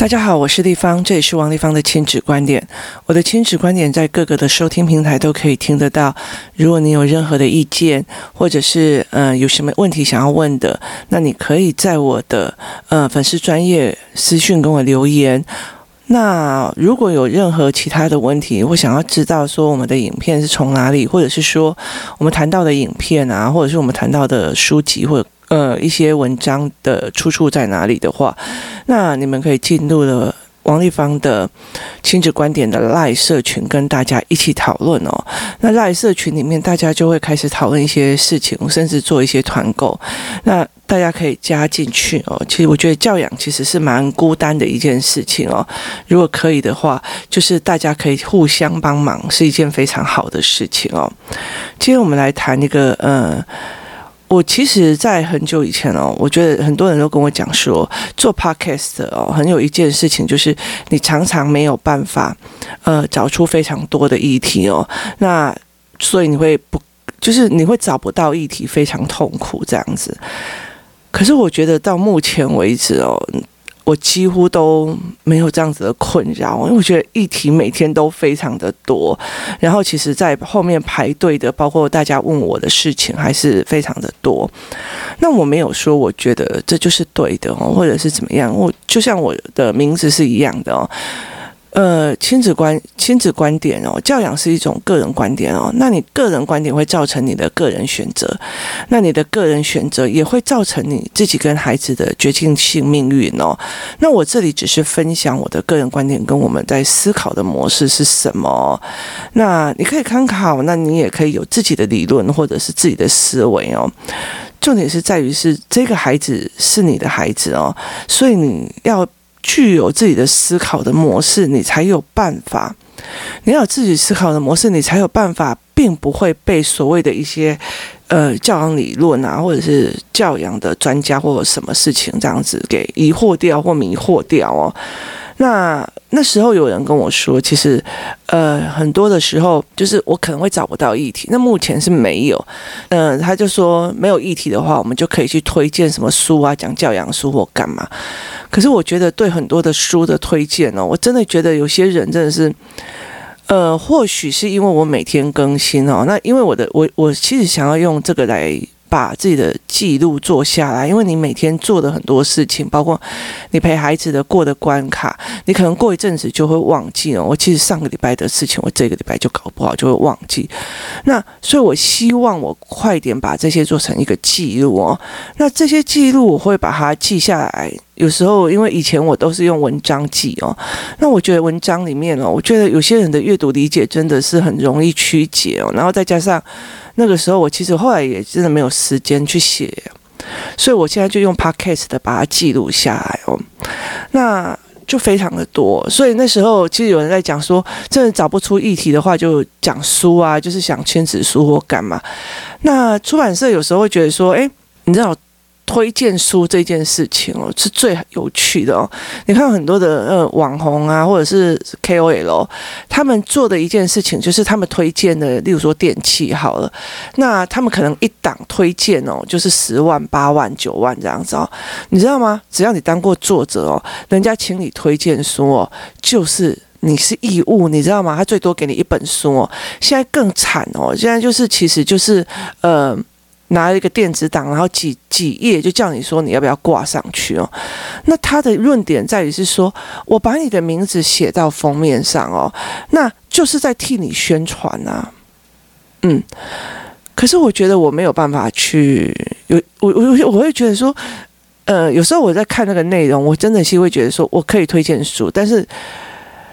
大家好，我是丽芳，这里是王丽芳的亲子观点。我的亲子观点在各个的收听平台都可以听得到。如果你有任何的意见，或者是呃有什么问题想要问的，那你可以在我的呃粉丝专业私讯跟我留言。那如果有任何其他的问题，我想要知道说我们的影片是从哪里，或者是说我们谈到的影片啊，或者是我们谈到的书籍或。呃，一些文章的出处在哪里的话，那你们可以进入了王丽芳的亲子观点的赖社群，跟大家一起讨论哦。那赖社群里面，大家就会开始讨论一些事情，甚至做一些团购。那大家可以加进去哦。其实我觉得教养其实是蛮孤单的一件事情哦。如果可以的话，就是大家可以互相帮忙，是一件非常好的事情哦。今天我们来谈一个呃。我其实，在很久以前哦，我觉得很多人都跟我讲说，做 podcast 哦，很有一件事情就是你常常没有办法，呃，找出非常多的议题哦，那所以你会不，就是你会找不到议题，非常痛苦这样子。可是我觉得到目前为止哦。我几乎都没有这样子的困扰，因为我觉得议题每天都非常的多，然后其实，在后面排队的，包括大家问我的事情，还是非常的多。那我没有说我觉得这就是对的哦，或者是怎么样，我就像我的名字是一样的哦。呃，亲子观亲子观点哦，教养是一种个人观点哦。那你个人观点会造成你的个人选择，那你的个人选择也会造成你自己跟孩子的决定性命运哦。那我这里只是分享我的个人观点跟我们在思考的模式是什么。那你可以参考，那你也可以有自己的理论或者是自己的思维哦。重点是在于是这个孩子是你的孩子哦，所以你要。具有自己的思考的模式，你才有办法。你要有自己思考的模式，你才有办法，并不会被所谓的一些呃教养理论啊，或者是教养的专家或者什么事情这样子给疑惑掉或迷惑掉哦。那那时候有人跟我说，其实，呃，很多的时候就是我可能会找不到议题。那目前是没有，嗯、他就说没有议题的话，我们就可以去推荐什么书啊，讲教养书或干嘛。可是我觉得对很多的书的推荐哦，我真的觉得有些人真的是，呃，或许是因为我每天更新哦，那因为我的我我其实想要用这个来。把自己的记录做下来，因为你每天做的很多事情，包括你陪孩子的过的关卡，你可能过一阵子就会忘记了。我其实上个礼拜的事情，我这个礼拜就搞不好就会忘记。那所以，我希望我快点把这些做成一个记录哦。那这些记录我会把它记下来。有时候，因为以前我都是用文章记哦，那我觉得文章里面哦，我觉得有些人的阅读理解真的是很容易曲解哦，然后再加上那个时候我其实后来也真的没有时间去写，所以我现在就用 Podcast 的把它记录下来哦，那就非常的多，所以那时候其实有人在讲说，真的找不出议题的话，就讲书啊，就是想签纸书或干嘛，那出版社有时候会觉得说，诶，你知道。推荐书这件事情哦，是最有趣的哦。你看很多的呃网红啊，或者是 KOL，他们做的一件事情就是他们推荐的，例如说电器好了，那他们可能一档推荐哦，就是十万、八万、九万这样子哦。你知道吗？只要你当过作者哦，人家请你推荐书哦，就是你是义务，你知道吗？他最多给你一本书哦。现在更惨哦，现在就是其实就是呃。拿了一个电子档，然后几几页就叫你说你要不要挂上去哦。那他的论点在于是说，我把你的名字写到封面上哦，那就是在替你宣传啊。嗯，可是我觉得我没有办法去有我我我会觉得说，呃，有时候我在看那个内容，我真的是会觉得说我可以推荐书，但是。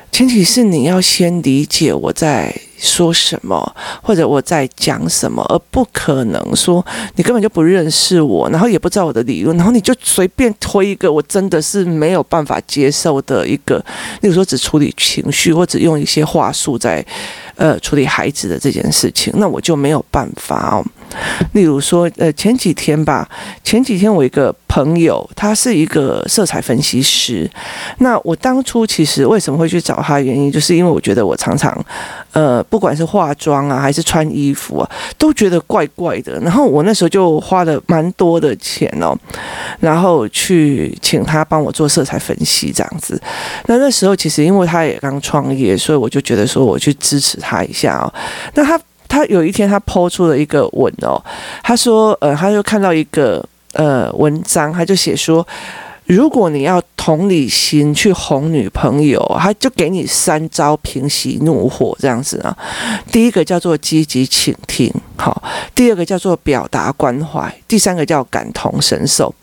前提是你要先理解我在说什么，或者我在讲什么，而不可能说你根本就不认识我，然后也不知道我的理论，然后你就随便推一个我真的是没有办法接受的一个，例如说只处理情绪，或者用一些话术在呃处理孩子的这件事情，那我就没有办法哦。例如说，呃，前几天吧，前几天我一个朋友，他是一个色彩分析师。那我当初其实为什么会去找他？原因就是因为我觉得我常常，呃，不管是化妆啊，还是穿衣服啊，都觉得怪怪的。然后我那时候就花了蛮多的钱哦，然后去请他帮我做色彩分析这样子。那那时候其实因为他也刚创业，所以我就觉得说我去支持他一下哦。那他。他有一天，他抛出了一个文哦，他说，呃，他就看到一个呃文章，他就写说，如果你要同理心去哄女朋友，他就给你三招平息怒火这样子啊。第一个叫做积极倾听，好；第二个叫做表达关怀；第三个叫感同身受。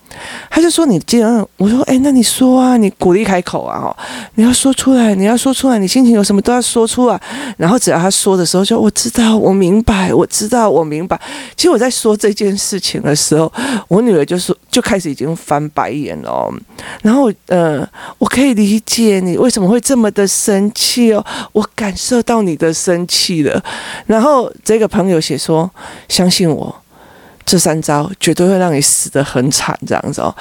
他就说：“你既然我说，哎，那你说啊，你鼓励开口啊，哈，你要说出来，你要说出来，你心情有什么都要说出来。然后只要他说的时候，就我知道，我明白，我知道，我明白。其实我在说这件事情的时候，我女儿就说，就开始已经翻白眼了哦。然后，呃，我可以理解你为什么会这么的生气哦，我感受到你的生气了。然后这个朋友写说，相信我。”这三招绝对会让你死得很惨，这样子哦，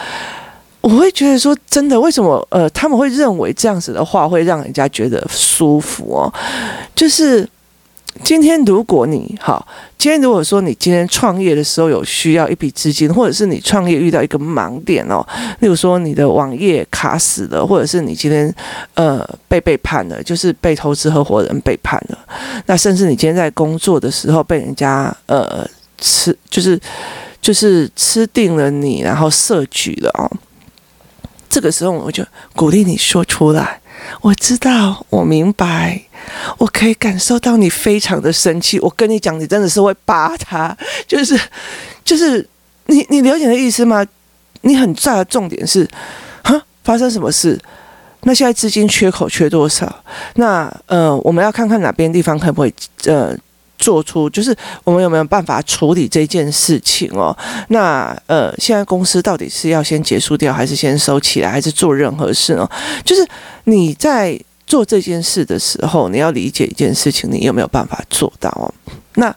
我会觉得说真的，为什么呃他们会认为这样子的话会让人家觉得舒服哦？就是今天如果你好，今天如果说你今天创业的时候有需要一笔资金，或者是你创业遇到一个盲点哦，例如说你的网页卡死了，或者是你今天呃被背叛了，就是被投资合伙人背叛了，那甚至你今天在工作的时候被人家呃。吃就是就是吃定了你，然后设局了哦。这个时候我就鼓励你说出来。我知道，我明白，我可以感受到你非常的生气。我跟你讲，你真的是会扒他，就是就是你你了解的意思吗？你很大的重点是，哈，发生什么事？那现在资金缺口缺多少？那呃，我们要看看哪边地方可不可以呃。做出就是我们有没有办法处理这件事情哦？那呃，现在公司到底是要先结束掉，还是先收起来，还是做任何事呢？就是你在做这件事的时候，你要理解一件事情，你有没有办法做到哦？那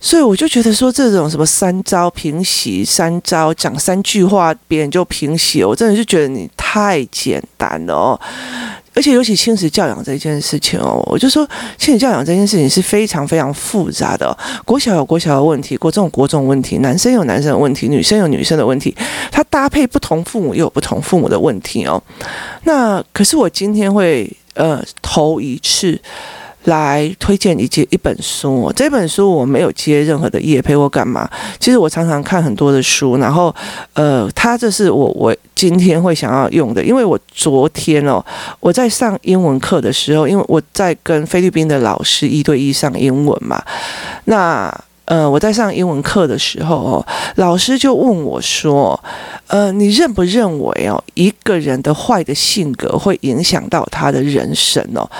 所以我就觉得说，这种什么三招平息，三招讲三句话，别人就平息，我真的就觉得你太简单了哦。而且尤其亲子教养这件事情哦，我就说亲子教养这件事情是非常非常复杂的。国小有国小的问题，国中有国中的问题，男生有男生的问题，女生有女生的问题，他搭配不同父母又有不同父母的问题哦。那可是我今天会呃头一次。来推荐一节一本书哦，这本书我没有接任何的业配或干嘛。其实我常常看很多的书，然后呃，它这是我我今天会想要用的，因为我昨天哦，我在上英文课的时候，因为我在跟菲律宾的老师一对一上英文嘛，那呃，我在上英文课的时候哦，老师就问我说，呃，你认不认为哦，一个人的坏的性格会影响到他的人生哦？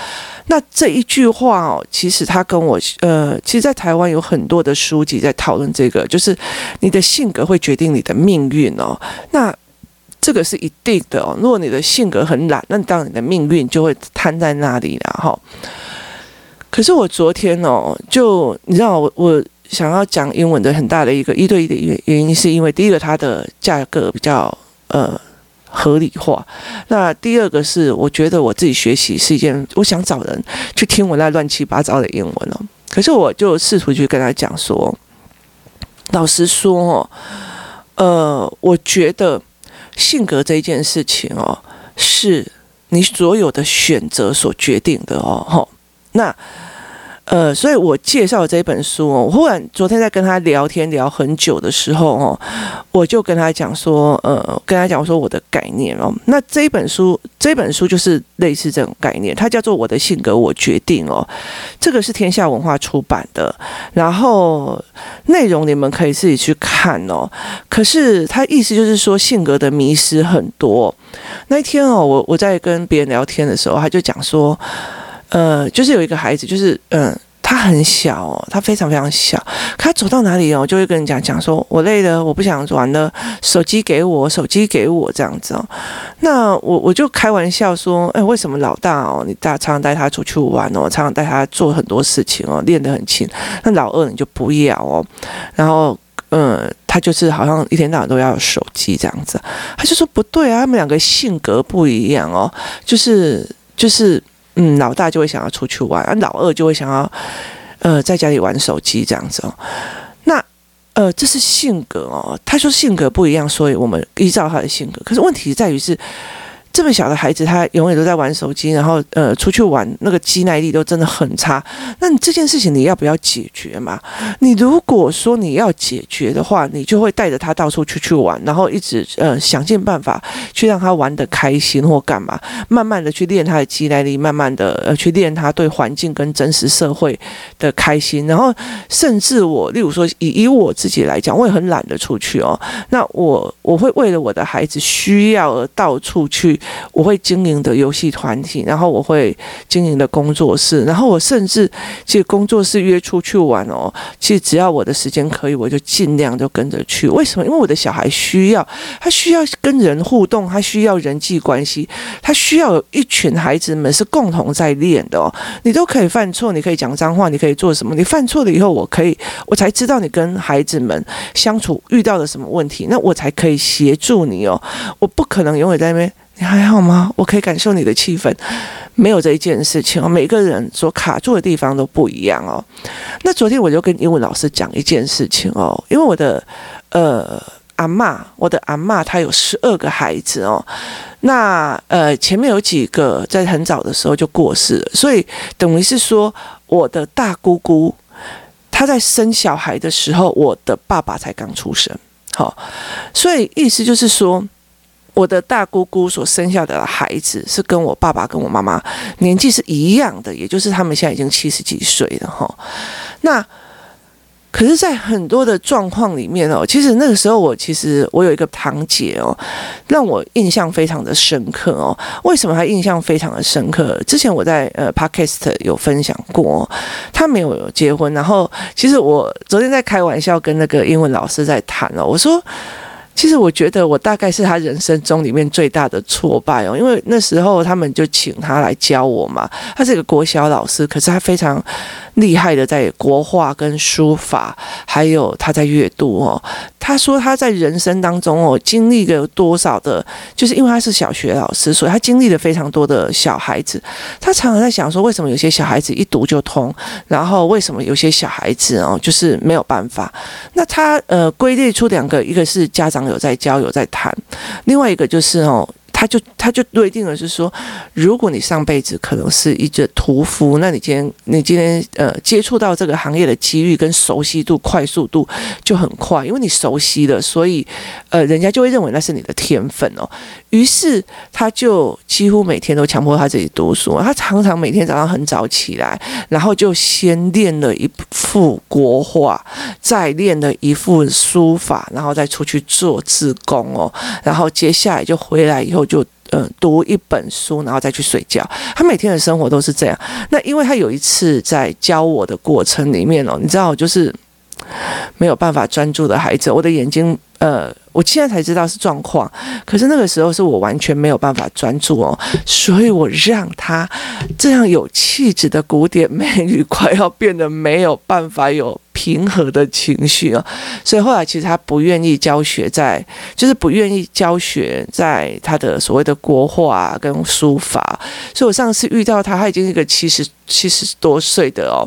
那这一句话哦，其实他跟我呃，其实，在台湾有很多的书籍在讨论这个，就是你的性格会决定你的命运哦。那这个是一定的哦。如果你的性格很懒，那当然你的命运就会瘫在那里了哈。可是我昨天哦，就你知道我，我想要讲英文的很大的一个一对一的原原因，是因为第一个它的价格比较呃。合理化。那第二个是，我觉得我自己学习是一件，我想找人去听我那乱七八糟的英文哦。可是我就试图去跟他讲说，老实说哦，呃，我觉得性格这一件事情哦，是你所有的选择所决定的哦。吼，那。呃，所以我介绍这本书哦，我忽然昨天在跟他聊天聊很久的时候哦，我就跟他讲说，呃，跟他讲说我的概念哦，那这一本书这本书就是类似这种概念，它叫做《我的性格我决定》哦，这个是天下文化出版的，然后内容你们可以自己去看哦。可是他意思就是说性格的迷失很多。那一天哦，我我在跟别人聊天的时候，他就讲说。呃，就是有一个孩子，就是嗯、他很小哦，他非常非常小，他走到哪里哦，就会跟人家讲说：“我累了，我不想玩了，手机给我，手机给我。”这样子哦。那我我就开玩笑说：“哎，为什么老大哦，你大常常带他出去玩哦，常常带他做很多事情哦，练得很勤。那老二你就不要哦。”然后嗯，他就是好像一天到晚都要手机这样子。他就说：“不对啊，他们两个性格不一样哦，就是就是。”嗯，老大就会想要出去玩，啊老二就会想要，呃，在家里玩手机这样子哦。那，呃，这是性格哦。他说性格不一样，所以我们依照他的性格。可是问题在于是。这么小的孩子，他永远都在玩手机，然后呃，出去玩那个肌耐力都真的很差。那你这件事情你要不要解决嘛？你如果说你要解决的话，你就会带着他到处出去玩，然后一直呃想尽办法去让他玩得开心或干嘛，慢慢的去练他的肌耐力，慢慢的呃去练他对环境跟真实社会的开心。然后甚至我，例如说以以我自己来讲，我也很懒得出去哦。那我我会为了我的孩子需要而到处去。我会经营的游戏团体，然后我会经营的工作室，然后我甚至其实工作室约出去玩哦，其实只要我的时间可以，我就尽量就跟着去。为什么？因为我的小孩需要，他需要跟人互动，他需要人际关系，他需要有一群孩子们是共同在练的哦。你都可以犯错，你可以讲脏话，你可以做什么？你犯错了以后，我可以，我才知道你跟孩子们相处遇到了什么问题，那我才可以协助你哦。我不可能永远在那边。你还好吗？我可以感受你的气氛，没有这一件事情哦。每个人所卡住的地方都不一样哦。那昨天我就跟英文老师讲一件事情哦，因为我的呃阿嬷，我的阿嬷她有十二个孩子哦。那呃前面有几个在很早的时候就过世了，所以等于是说我的大姑姑她在生小孩的时候，我的爸爸才刚出生。好，所以意思就是说。我的大姑姑所生下的孩子是跟我爸爸跟我妈妈年纪是一样的，也就是他们现在已经七十几岁了哈。那可是，在很多的状况里面哦，其实那个时候我其实我有一个堂姐哦，让我印象非常的深刻哦。为什么她印象非常的深刻？之前我在呃 Podcast 有分享过，她没有结婚。然后，其实我昨天在开玩笑跟那个英文老师在谈哦，我说。其实我觉得我大概是他人生中里面最大的挫败哦，因为那时候他们就请他来教我嘛，他是一个国小老师，可是他非常厉害的在国画跟书法，还有他在阅读哦。他说他在人生当中哦，经历了多少的，就是因为他是小学老师，所以他经历了非常多的小孩子。他常常在想说，为什么有些小孩子一读就通，然后为什么有些小孩子哦，就是没有办法。那他呃归类出两个，一个是家长有在交有在谈，另外一个就是哦。他就他就对定了，是说，如果你上辈子可能是一个屠夫，那你今天你今天呃接触到这个行业的机遇跟熟悉度、快速度就很快，因为你熟悉了，所以呃人家就会认为那是你的天分哦。于是他就几乎每天都强迫他自己读书，他常常每天早上很早起来，然后就先练了一幅国画，再练了一幅书法，然后再出去做自工哦，然后接下来就回来以后。就呃读一本书，然后再去睡觉。他每天的生活都是这样。那因为他有一次在教我的过程里面哦，你知道，就是没有办法专注的孩子，我的眼睛呃。我现在才知道是状况，可是那个时候是我完全没有办法专注哦，所以我让他这样有气质的古典美女快要变得没有办法有平和的情绪哦，所以后来其实他不愿意教学在，在就是不愿意教学在他的所谓的国画跟书法，所以我上次遇到他，他已经是一个七十七十多岁的哦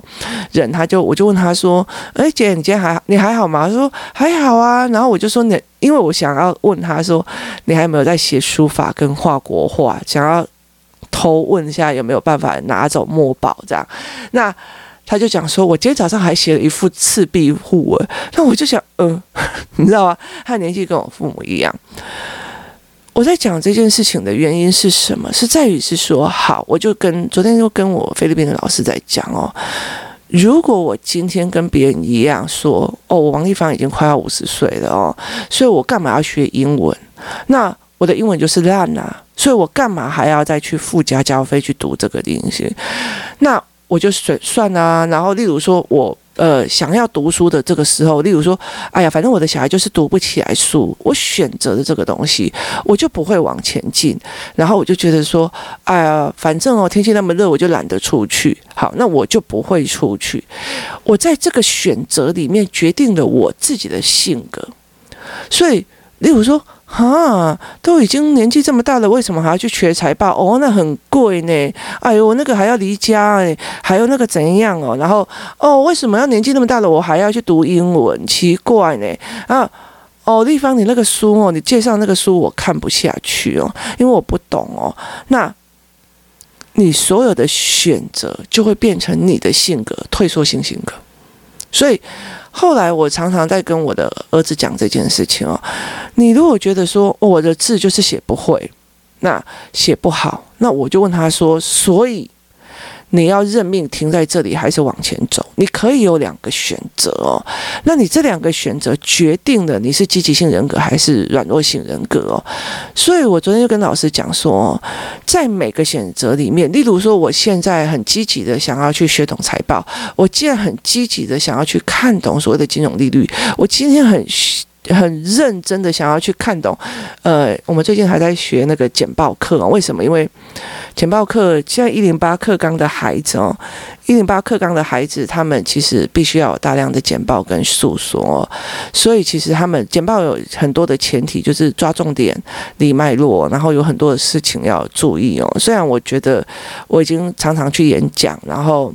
人，他就我就问他说：“哎姐，你今天还你还好吗？”他说：“还好啊。”然后我就说：“你。”因为我想要问他说，你还有没有在写书法跟画国画？想要偷问一下有没有办法拿走墨宝这样。那他就讲说，我今天早上还写了一幅赤壁赋。那我就想，嗯、你知道吗？他年纪跟我父母一样。我在讲这件事情的原因是什么？是在于是说，好，我就跟昨天就跟我菲律宾的老师在讲哦。如果我今天跟别人一样说，哦，我王丽芳已经快要五十岁了哦，所以我干嘛要学英文？那我的英文就是烂啊，所以我干嘛还要再去附加交费去读这个东西？那我就算算啊。然后例如说我。呃，想要读书的这个时候，例如说，哎呀，反正我的小孩就是读不起来书，我选择的这个东西，我就不会往前进。然后我就觉得说，哎呀，反正哦，天气那么热，我就懒得出去。好，那我就不会出去。我在这个选择里面决定了我自己的性格。所以，例如说。哈，都已经年纪这么大了，为什么还要去学财报？哦，那很贵呢。哎呦，那个还要离家哎，还有那个怎样哦？然后哦，为什么要年纪那么大了，我还要去读英文？奇怪呢。啊，哦，丽芳，你那个书哦，你介绍那个书我看不下去哦，因为我不懂哦。那，你所有的选择就会变成你的性格，退缩性性格。所以。后来我常常在跟我的儿子讲这件事情哦，你如果觉得说我的字就是写不会，那写不好，那我就问他说，所以。你要认命停在这里，还是往前走？你可以有两个选择哦。那你这两个选择决定了你是积极性人格还是软弱性人格哦。所以我昨天就跟老师讲说，在每个选择里面，例如说，我现在很积极的想要去学懂财报，我既然很积极的想要去看懂所谓的金融利率，我今天很。很认真的想要去看懂，呃，我们最近还在学那个简报课哦。为什么？因为简报课现在一零八课纲的孩子哦，一零八课纲的孩子，他们其实必须要有大量的简报跟诉说。所以其实他们简报有很多的前提，就是抓重点、理脉络，然后有很多的事情要注意哦。虽然我觉得我已经常常去演讲，然后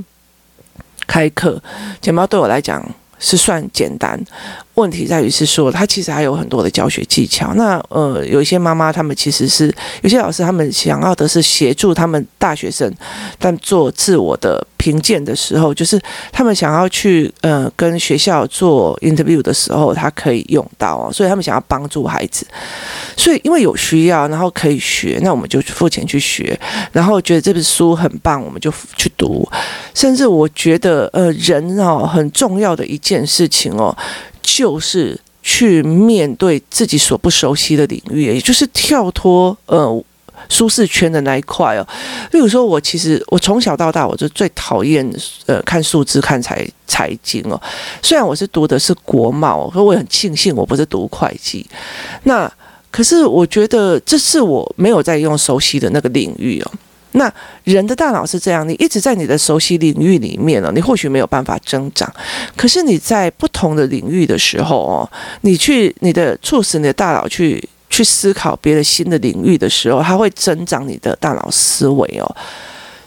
开课，简报对我来讲。是算简单，问题在于是说，他其实还有很多的教学技巧。那呃，有一些妈妈他们其实是有些老师，他们想要的是协助他们大学生，但做自我的评鉴的时候，就是他们想要去呃跟学校做 interview 的时候，他可以用到哦。所以他们想要帮助孩子，所以因为有需要，然后可以学，那我们就付钱去学，然后觉得这本书很棒，我们就去读。甚至我觉得呃人哦很重要的一件事情哦，就是去面对自己所不熟悉的领域，也就是跳脱呃。舒适圈的那一块哦，例如说，我其实我从小到大我就最讨厌呃看数字看财财经哦。虽然我是读的是国贸，可我也很庆幸我不是读会计。那可是我觉得这是我没有在用熟悉的那个领域哦。那人的大脑是这样，你一直在你的熟悉领域里面了，你或许没有办法增长。可是你在不同的领域的时候哦，你去你的促使你的大脑去。去思考别的新的领域的时候，它会增长你的大脑思维哦。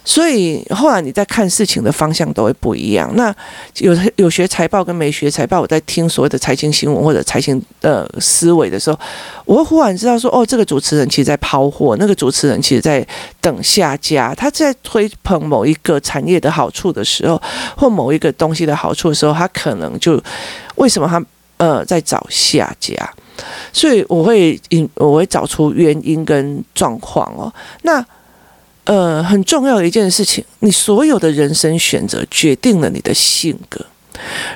所以后来你在看事情的方向都会不一样。那有有学财报跟没学财报，我在听所谓的财经新闻或者财经的思维的时候，我会忽然知道说，哦，这个主持人其实在抛货，那个主持人其实在等下家，他在推捧某一个产业的好处的时候，或某一个东西的好处的时候，他可能就为什么他呃在找下家？所以我会引，我会找出原因跟状况哦。那呃，很重要的一件事情，你所有的人生选择决定了你的性格。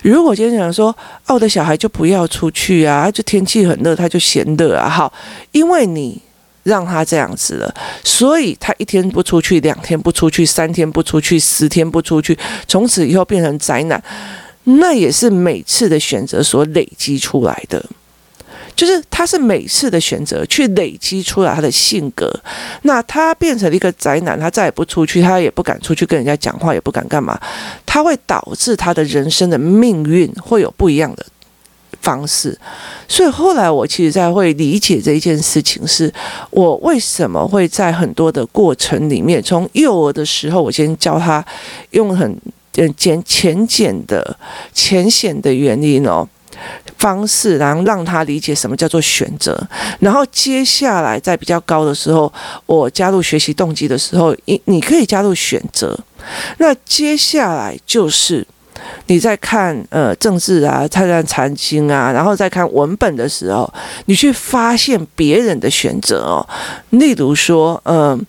如果今天讲说，哦，我的小孩就不要出去啊，就天气很热，他就嫌热啊。好，因为你让他这样子了，所以他一天不出去，两天不出去，三天不出去，十天不出去，从此以后变成宅男。那也是每次的选择所累积出来的。就是他是每次的选择去累积出来他的性格，那他变成了一个宅男，他再也不出去，他也不敢出去跟人家讲话，也不敢干嘛，他会导致他的人生的命运会有不一样的方式。所以后来我其实才会理解这一件事情，是我为什么会在很多的过程里面，从幼儿的时候，我先教他用很简浅浅的浅显的原因哦。方式，然后让他理解什么叫做选择，然后接下来在比较高的时候，我加入学习动机的时候，你你可以加入选择。那接下来就是你在看呃政治啊、看看财经啊，然后再看文本的时候，你去发现别人的选择哦。例如说，嗯、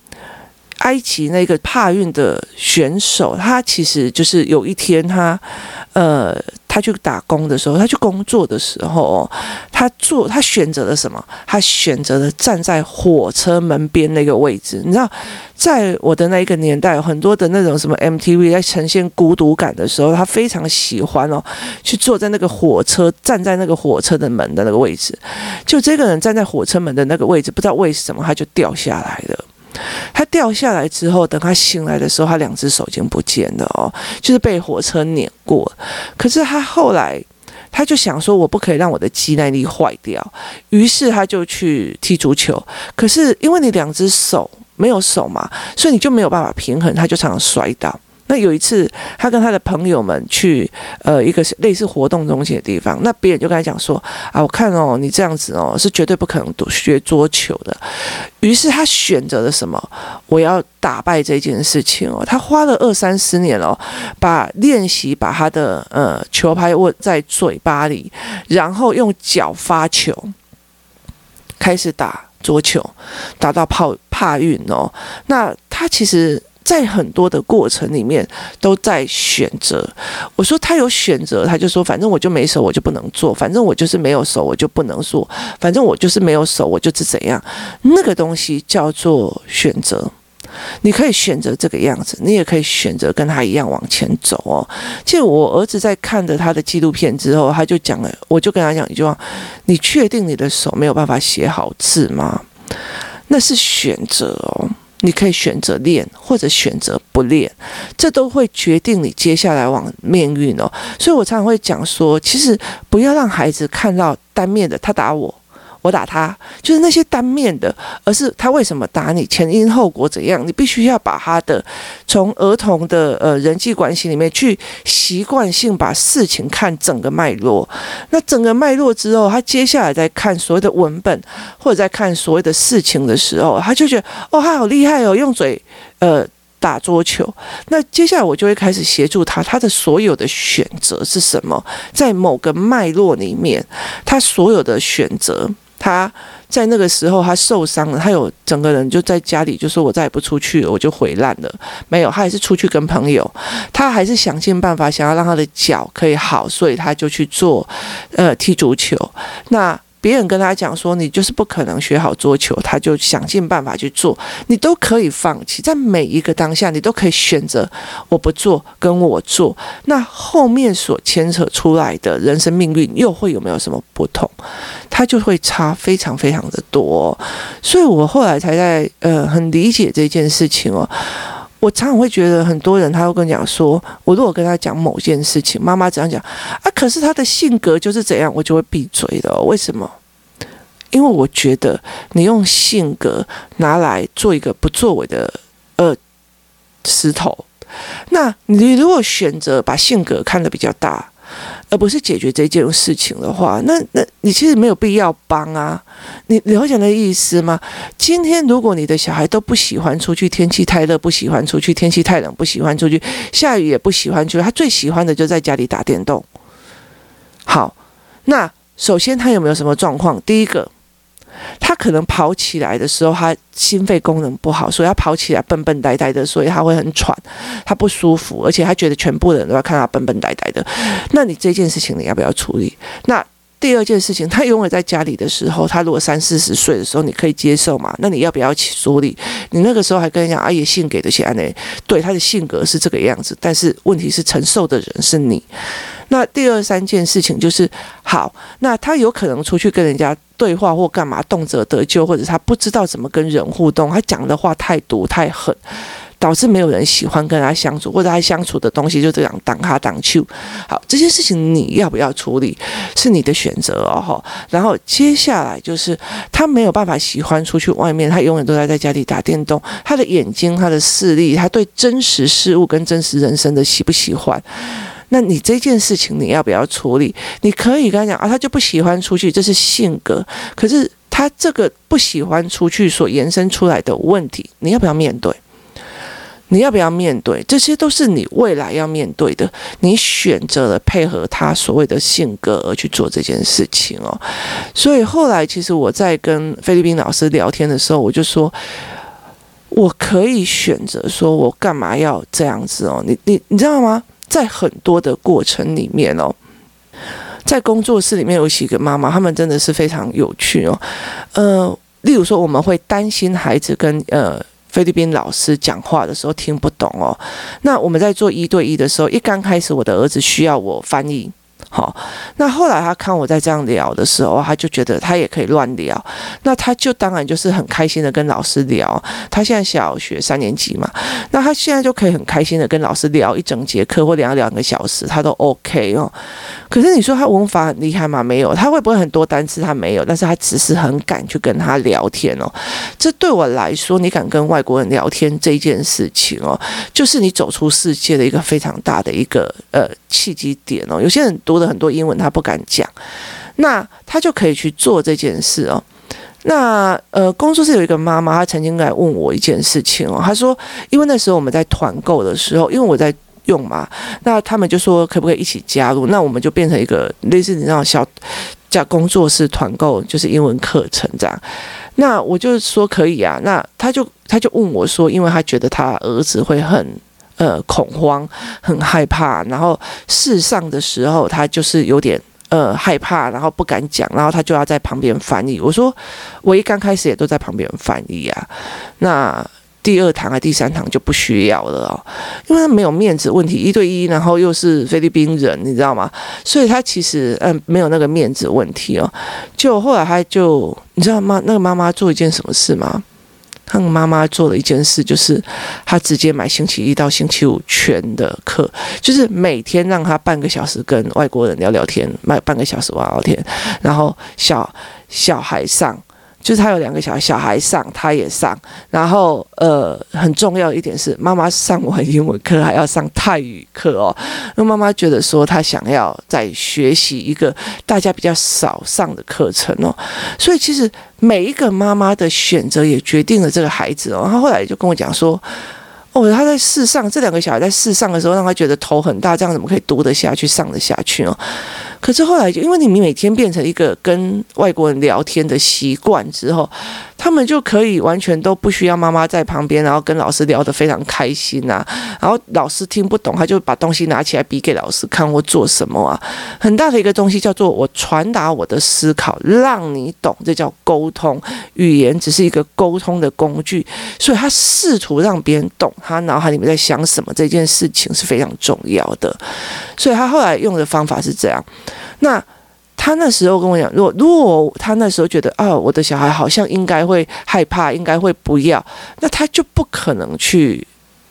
埃及那个帕运的选手，他其实就是有一天他呃。他去打工的时候，他去工作的时候，他做他选择了什么？他选择了站在火车门边那个位置。你知道，在我的那一个年代，很多的那种什么 MTV 在呈现孤独感的时候，他非常喜欢哦，去坐在那个火车，站在那个火车的门的那个位置。就这个人站在火车门的那个位置，不知道为什么他就掉下来了。他掉下来之后，等他醒来的时候，他两只手已经不见了哦，就是被火车碾过。可是他后来，他就想说，我不可以让我的肌耐力坏掉，于是他就去踢足球。可是因为你两只手没有手嘛，所以你就没有办法平衡，他就常常摔倒。那有一次，他跟他的朋友们去呃一个类似活动中心的地方，那别人就跟他讲说啊，我看哦，你这样子哦是绝对不可能读学桌球的。于是他选择了什么？我要打败这件事情哦。他花了二三十年哦，把练习把他的呃球拍握在嘴巴里，然后用脚发球，开始打桌球，打到帕帕运哦。那他其实。在很多的过程里面都在选择。我说他有选择，他就说反正我就没手，我就不能做；反正我就是没有手，我就不能做；反正我就是没有手，我就是怎样。那个东西叫做选择。你可以选择这个样子，你也可以选择跟他一样往前走哦。其实我儿子在看着他的纪录片之后，他就讲了，我就跟他讲一句话：你确定你的手没有办法写好字吗？那是选择哦。你可以选择练，或者选择不练，这都会决定你接下来往命运哦。所以我常常会讲说，其实不要让孩子看到单面的，他打我。我打他，就是那些单面的，而是他为什么打你，前因后果怎样？你必须要把他的从儿童的呃人际关系里面去习惯性把事情看整个脉络。那整个脉络之后，他接下来在看所谓的文本或者在看所谓的事情的时候，他就觉得哦，他好厉害哦，用嘴呃打桌球。那接下来我就会开始协助他，他的所有的选择是什么？在某个脉络里面，他所有的选择。他在那个时候，他受伤了，他有整个人就在家里，就说我再也不出去了，我就回烂了。没有，他还是出去跟朋友，他还是想尽办法想要让他的脚可以好，所以他就去做呃踢足球。那。别人跟他讲说，你就是不可能学好桌球，他就想尽办法去做，你都可以放弃，在每一个当下，你都可以选择我不做，跟我做，那后面所牵扯出来的人生命运又会有没有什么不同？他就会差非常非常的多，所以我后来才在呃很理解这件事情哦。我常常会觉得很多人他会跟你讲说，我如果跟他讲某件事情，妈妈怎样讲啊？可是他的性格就是怎样，我就会闭嘴的。为什么？因为我觉得你用性格拿来做一个不作为的呃石头，那你如果选择把性格看得比较大。不是解决这件事情的话，那那你其实没有必要帮啊。你了解那意思吗？今天如果你的小孩都不喜欢出去，天气太热不喜欢出去，天气太冷不喜欢出去，下雨也不喜欢出去，他最喜欢的就在家里打电动。好，那首先他有没有什么状况？第一个。他可能跑起来的时候，他心肺功能不好，所以他跑起来笨笨呆呆的，所以他会很喘，他不舒服，而且他觉得全部的人都要看他笨笨呆呆的。那你这件事情你要不要处理？那第二件事情，他永远在家里的时候，他如果三四十岁的时候，你可以接受嘛？那你要不要去处理？你那个时候还跟人家阿爷性给的些呢？对，他的性格是这个样子，但是问题是承受的人是你。那第二三件事情就是好，那他有可能出去跟人家对话或干嘛，动辄得咎，或者他不知道怎么跟人互动，他讲的话太毒太狠，导致没有人喜欢跟他相处，或者他相处的东西就这样挡他挡去。好，这些事情你要不要处理，是你的选择哦。然后接下来就是他没有办法喜欢出去外面，他永远都在在家里打电动，他的眼睛、他的视力，他对真实事物跟真实人生的喜不喜欢？那你这件事情你要不要处理？你可以跟他讲啊，他就不喜欢出去，这是性格。可是他这个不喜欢出去所延伸出来的问题，你要不要面对？你要不要面对？这些都是你未来要面对的。你选择了配合他所谓的性格而去做这件事情哦。所以后来其实我在跟菲律宾老师聊天的时候，我就说，我可以选择说我干嘛要这样子哦？你你你知道吗？在很多的过程里面哦，在工作室里面有几个妈妈，她们真的是非常有趣哦。呃，例如说，我们会担心孩子跟呃菲律宾老师讲话的时候听不懂哦。那我们在做一对一的时候，一刚开始我的儿子需要我翻译。好，那后来他看我在这样聊的时候，他就觉得他也可以乱聊，那他就当然就是很开心的跟老师聊。他现在小学三年级嘛，那他现在就可以很开心的跟老师聊一整节课或聊两个小时，他都 OK 哦。可是你说他文法很厉害吗？没有，他会不会很多单词？他没有，但是他只是很敢去跟他聊天哦。这对我来说，你敢跟外国人聊天这件事情哦，就是你走出世界的一个非常大的一个呃契机点哦。有些人读很多英文，他不敢讲，那他就可以去做这件事哦。那呃，工作室有一个妈妈，她曾经来问我一件事情哦。她说，因为那时候我们在团购的时候，因为我在。用嘛？那他们就说可不可以一起加入？那我们就变成一个类似你那种小叫工作室团购，就是英文课程这样。那我就说可以啊。那他就他就问我说，因为他觉得他儿子会很呃恐慌、很害怕，然后试上的时候他就是有点呃害怕，然后不敢讲，然后他就要在旁边翻译。我说我一刚开始也都在旁边翻译啊。那。第二堂啊第三堂就不需要了哦，因为他没有面子问题，一对一，然后又是菲律宾人，你知道吗？所以他其实嗯没有那个面子问题哦。就后来他就你知道吗？那个妈妈做一件什么事吗？他妈妈做了一件事，就是他直接买星期一到星期五全的课，就是每天让他半个小时跟外国人聊聊天，买半个小时玩聊天，然后小小孩上。就是他有两个小孩，小孩上，他也上，然后呃，很重要一点是，妈妈上完英文课还要上泰语课哦。那妈妈觉得说，她想要再学习一个大家比较少上的课程哦。所以其实每一个妈妈的选择也决定了这个孩子哦。他后来就跟我讲说，哦，他在试上这两个小孩在试上的时候，让他觉得头很大，这样怎么可以读得下去、上得下去哦？可是后来，就因为你每天变成一个跟外国人聊天的习惯之后，他们就可以完全都不需要妈妈在旁边，然后跟老师聊得非常开心呐、然后老师听不懂，他就把东西拿起来比给老师看或做什么啊。很大的一个东西叫做我传达我的思考，让你懂，这叫沟通。语言只是一个沟通的工具，所以他试图让别人懂他脑海里面在想什么，这件事情是非常重要的。所以他后来用的方法是这样。那他那时候跟我讲，如果如果他那时候觉得啊，我的小孩好像应该会害怕，应该会不要，那他就不可能去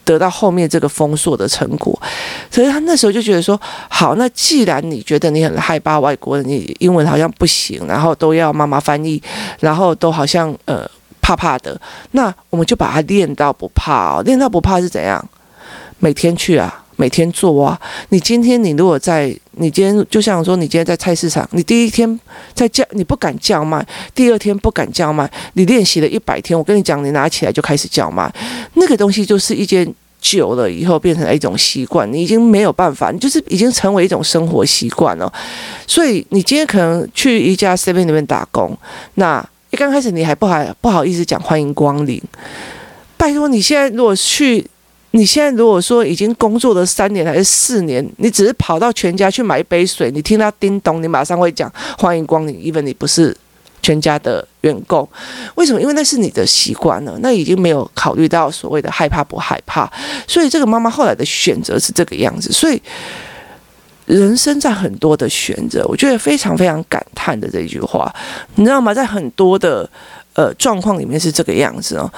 得到后面这个丰硕的成果。所以他那时候就觉得说，好，那既然你觉得你很害怕外国人，你英文好像不行，然后都要妈妈翻译，然后都好像呃怕怕的，那我们就把它练到不怕哦，练到不怕是怎样？每天去啊。每天做啊！你今天你如果在，你今天就像说，你今天在菜市场，你第一天在叫，你不敢叫卖，第二天不敢叫卖，你练习了一百天，我跟你讲，你拿起来就开始叫卖，那个东西就是一件久了以后变成了一种习惯，你已经没有办法，你就是已经成为一种生活习惯了。所以你今天可能去一家 seven 里面打工，那一刚开始你还不好不好意思讲欢迎光临，拜托你现在如果去。你现在如果说已经工作了三年还是四年，你只是跑到全家去买一杯水，你听到叮咚，你马上会讲欢迎光临，even 你不是全家的员工，为什么？因为那是你的习惯了，那已经没有考虑到所谓的害怕不害怕，所以这个妈妈后来的选择是这个样子。所以人生在很多的选择，我觉得非常非常感叹的这句话，你知道吗？在很多的。呃，状况里面是这个样子哦。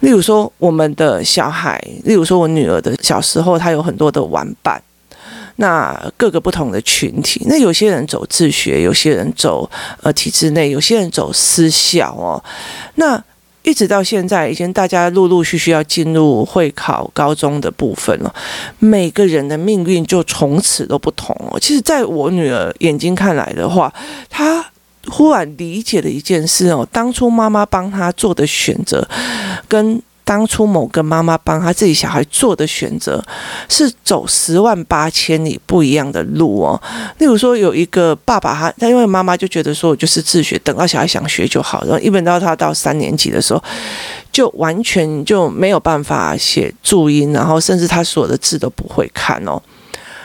例如说，我们的小孩，例如说我女儿的小时候，她有很多的玩伴，那各个不同的群体，那有些人走自学，有些人走呃体制内，有些人走私校哦。那一直到现在，已经大家陆陆续续要进入会考高中的部分了，每个人的命运就从此都不同哦。其实，在我女儿眼睛看来的话，她。忽然理解了一件事哦，当初妈妈帮他做的选择，跟当初某个妈妈帮他自己小孩做的选择，是走十万八千里不一样的路哦。例如说，有一个爸爸他，他因为妈妈就觉得说我就是自学，等到小孩想学就好，然后一本到他到三年级的时候，就完全就没有办法写注音，然后甚至他所有的字都不会看哦。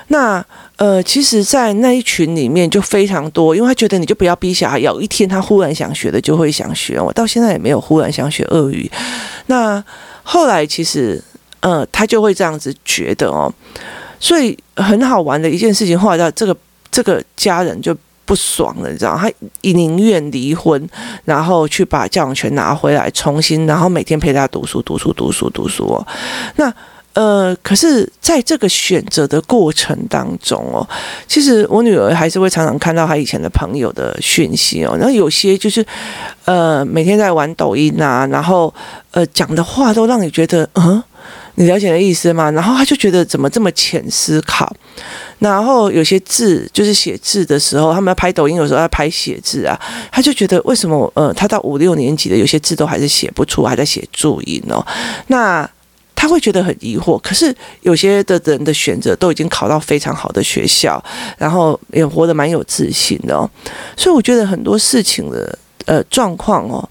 那呃，其实，在那一群里面就非常多，因为他觉得你就不要逼小孩，有一天他忽然想学的就会想学。我到现在也没有忽然想学俄语。那后来其实，呃，他就会这样子觉得哦，所以很好玩的一件事情，后来到这个这个家人就不爽了，你知道，他宁愿离婚，然后去把教养权拿回来，重新，然后每天陪他读书，读书，读书，读书哦。那。呃，可是在这个选择的过程当中哦，其实我女儿还是会常常看到她以前的朋友的讯息哦，然后有些就是，呃，每天在玩抖音啊，然后呃讲的话都让你觉得，嗯，你了解的意思吗？然后他就觉得怎么这么浅思考，然后有些字就是写字的时候，他们要拍抖音，有时候要拍写字啊，他就觉得为什么呃，他到五六年级的有些字都还是写不出，还在写注音哦，那。他会觉得很疑惑，可是有些的人的选择都已经考到非常好的学校，然后也活得蛮有自信的哦。所以我觉得很多事情的呃状况哦，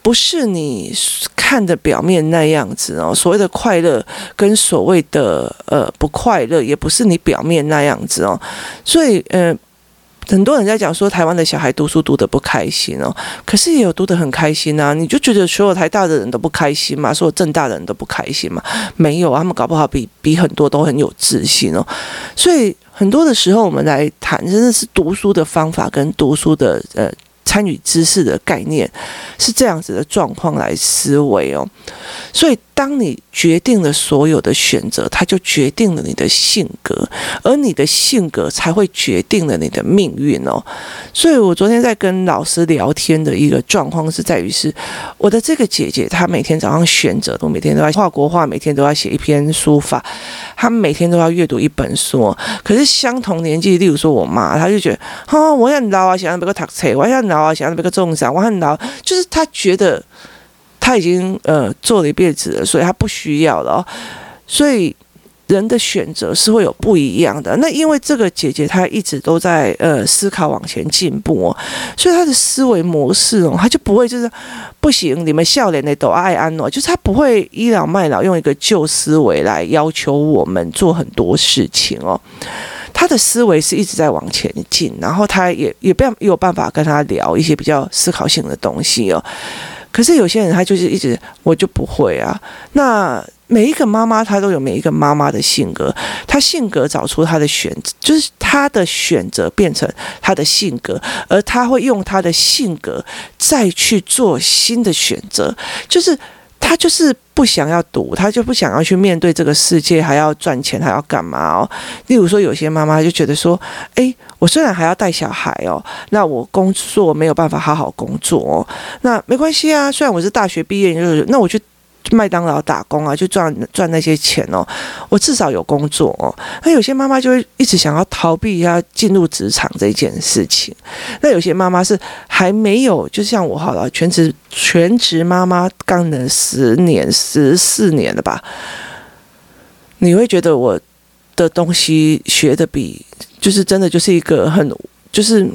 不是你看的表面那样子哦。所谓的快乐跟所谓的呃不快乐，也不是你表面那样子哦。所以呃。很多人在讲说台湾的小孩读书读得不开心哦，可是也有读得很开心啊。你就觉得所有台大的人都不开心嘛？所有政大的人都不开心嘛？没有，他们搞不好比比很多都很有自信哦。所以很多的时候，我们来谈真的是读书的方法跟读书的呃参与知识的概念是这样子的状况来思维哦。所以。当你决定了所有的选择，它就决定了你的性格，而你的性格才会决定了你的命运哦。所以我昨天在跟老师聊天的一个状况是在于是，我的这个姐姐她每天早上选择，我每天都要画国画，每天都要写一篇书法，她每天都要阅读一本书。可是相同年纪，例如说我妈，她就觉得，哦，我很老啊，想要别个读册，我很老啊，想要别个种啥，我很老，就是她觉得。他已经呃做了一辈子了，所以他不需要了哦。所以人的选择是会有不一样的。那因为这个姐姐她一直都在呃思考往前进步哦，所以她的思维模式哦，她就不会就是不行，你们笑脸的都爱安哦，就是她不会倚老卖老，用一个旧思维来要求我们做很多事情哦。她的思维是一直在往前进，然后她也也不要有办法跟她聊一些比较思考性的东西哦。可是有些人他就是一直我就不会啊。那每一个妈妈她都有每一个妈妈的性格，她性格找出她的选择，就是她的选择变成她的性格，而她会用她的性格再去做新的选择，就是。他就是不想要赌，他就不想要去面对这个世界，还要赚钱，还要干嘛哦？例如说，有些妈妈就觉得说，哎，我虽然还要带小孩哦，那我工作没有办法好好工作哦，那没关系啊，虽然我是大学毕业，就是那我去。麦当劳打工啊，就赚赚那些钱哦。我至少有工作哦。那有些妈妈就会一直想要逃避一下进入职场这件事情。那有些妈妈是还没有，就像我好了，全职全职妈妈干了十年十四年了吧？你会觉得我的东西学的比就是真的就是一个很就是。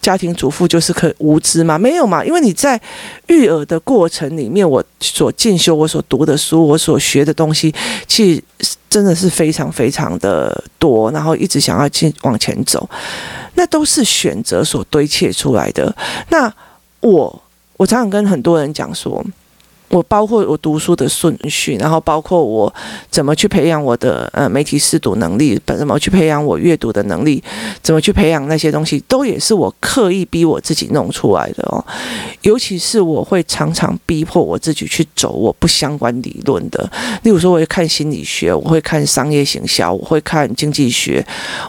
家庭主妇就是可无知吗？没有嘛，因为你在育儿的过程里面，我所进修、我所读的书、我所学的东西，其实真的是非常非常的多。然后一直想要进往前走，那都是选择所堆砌出来的。那我我常常跟很多人讲说。我包括我读书的顺序，然后包括我怎么去培养我的呃媒体识读能力，怎么去培养我阅读的能力，怎么去培养那些东西，都也是我刻意逼我自己弄出来的哦。尤其是我会常常逼迫我自己去走我不相关理论的，例如说我会看心理学，我会看商业行销，我会看经济学，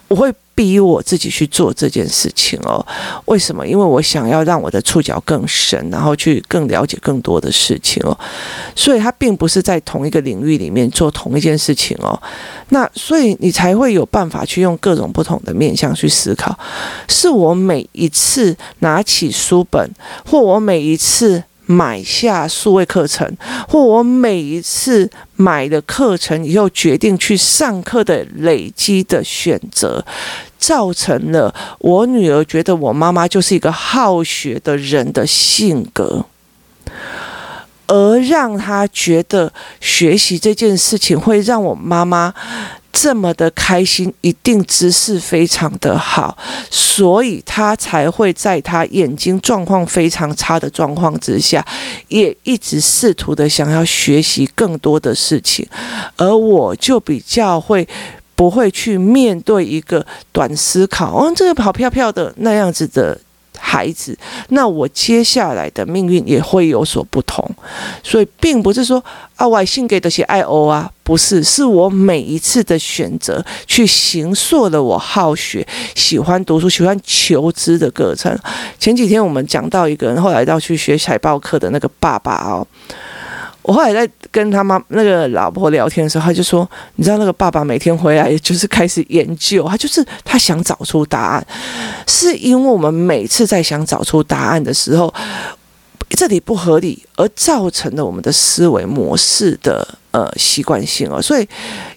我会。逼我自己去做这件事情哦，为什么？因为我想要让我的触角更深，然后去更了解更多的事情哦。所以，他并不是在同一个领域里面做同一件事情哦。那所以你才会有办法去用各种不同的面向去思考。是我每一次拿起书本，或我每一次。买下数位课程，或我每一次买的课程以后决定去上课的累积的选择，造成了我女儿觉得我妈妈就是一个好学的人的性格，而让她觉得学习这件事情会让我妈妈这么的开心，一定姿势非常的好，所以他才会在他眼睛状况非常差的状况之下，也一直试图的想要学习更多的事情，而我就比较会不会去面对一个短思考，哦，这个跑票票的那样子的。孩子，那我接下来的命运也会有所不同，所以并不是说啊，我性给的些爱欧啊，不是，是我每一次的选择去形塑了我好学、喜欢读书、喜欢求知的过程。前几天我们讲到一个人后来到去学海报课的那个爸爸哦。我后来在跟他妈那个老婆聊天的时候，他就说：“你知道那个爸爸每天回来就是开始研究，他就是他想找出答案，是因为我们每次在想找出答案的时候。”这里不合理，而造成了我们的思维模式的呃习惯性哦。所以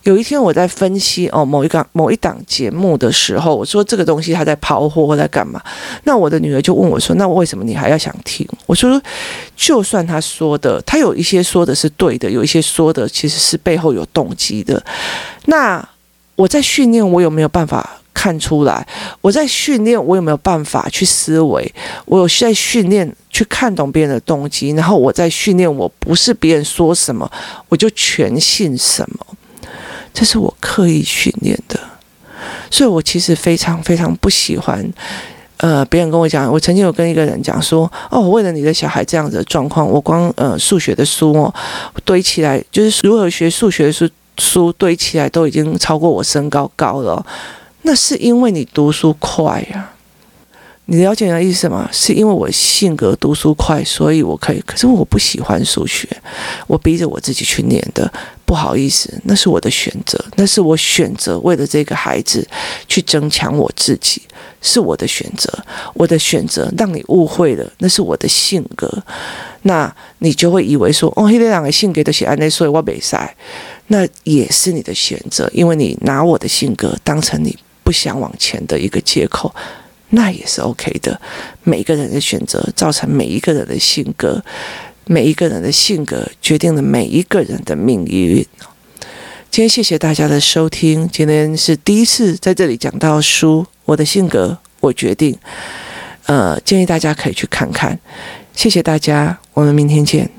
有一天我在分析哦某一个某一档节目的时候，我说这个东西他在抛货或在干嘛？那我的女儿就问我说：“那为什么你还要想听？”我说：“就算他说的，他有一些说的是对的，有一些说的其实是背后有动机的。那我在训练，我有没有办法？”看出来，我在训练，我有没有办法去思维？我有在训练去看懂别人的动机，然后我在训练，我不是别人说什么我就全信什么，这是我刻意训练的。所以我其实非常非常不喜欢，呃，别人跟我讲，我曾经有跟一个人讲说，哦，为了你的小孩这样子的状况，我光呃数学的书哦堆起来，就是如何学数学的书书堆起来都已经超过我身高高了。那是因为你读书快呀，你了解你的意思吗？是因为我性格读书快，所以我可以。可是我不喜欢数学，我逼着我自己去念的。不好意思，那是我的选择，那是我选择为了这个孩子去增强我自己，是我的选择。我的选择让你误会了，那是我的性格。那你就会以为说，哦，那两个性格都是安内，所以我没赛。那也是你的选择，因为你拿我的性格当成你。想往前的一个借口，那也是 OK 的。每个人的选择造成每一个人的性格，每一个人的性格决定了每一个人的命运。今天谢谢大家的收听，今天是第一次在这里讲到书，我的性格我决定。呃，建议大家可以去看看。谢谢大家，我们明天见。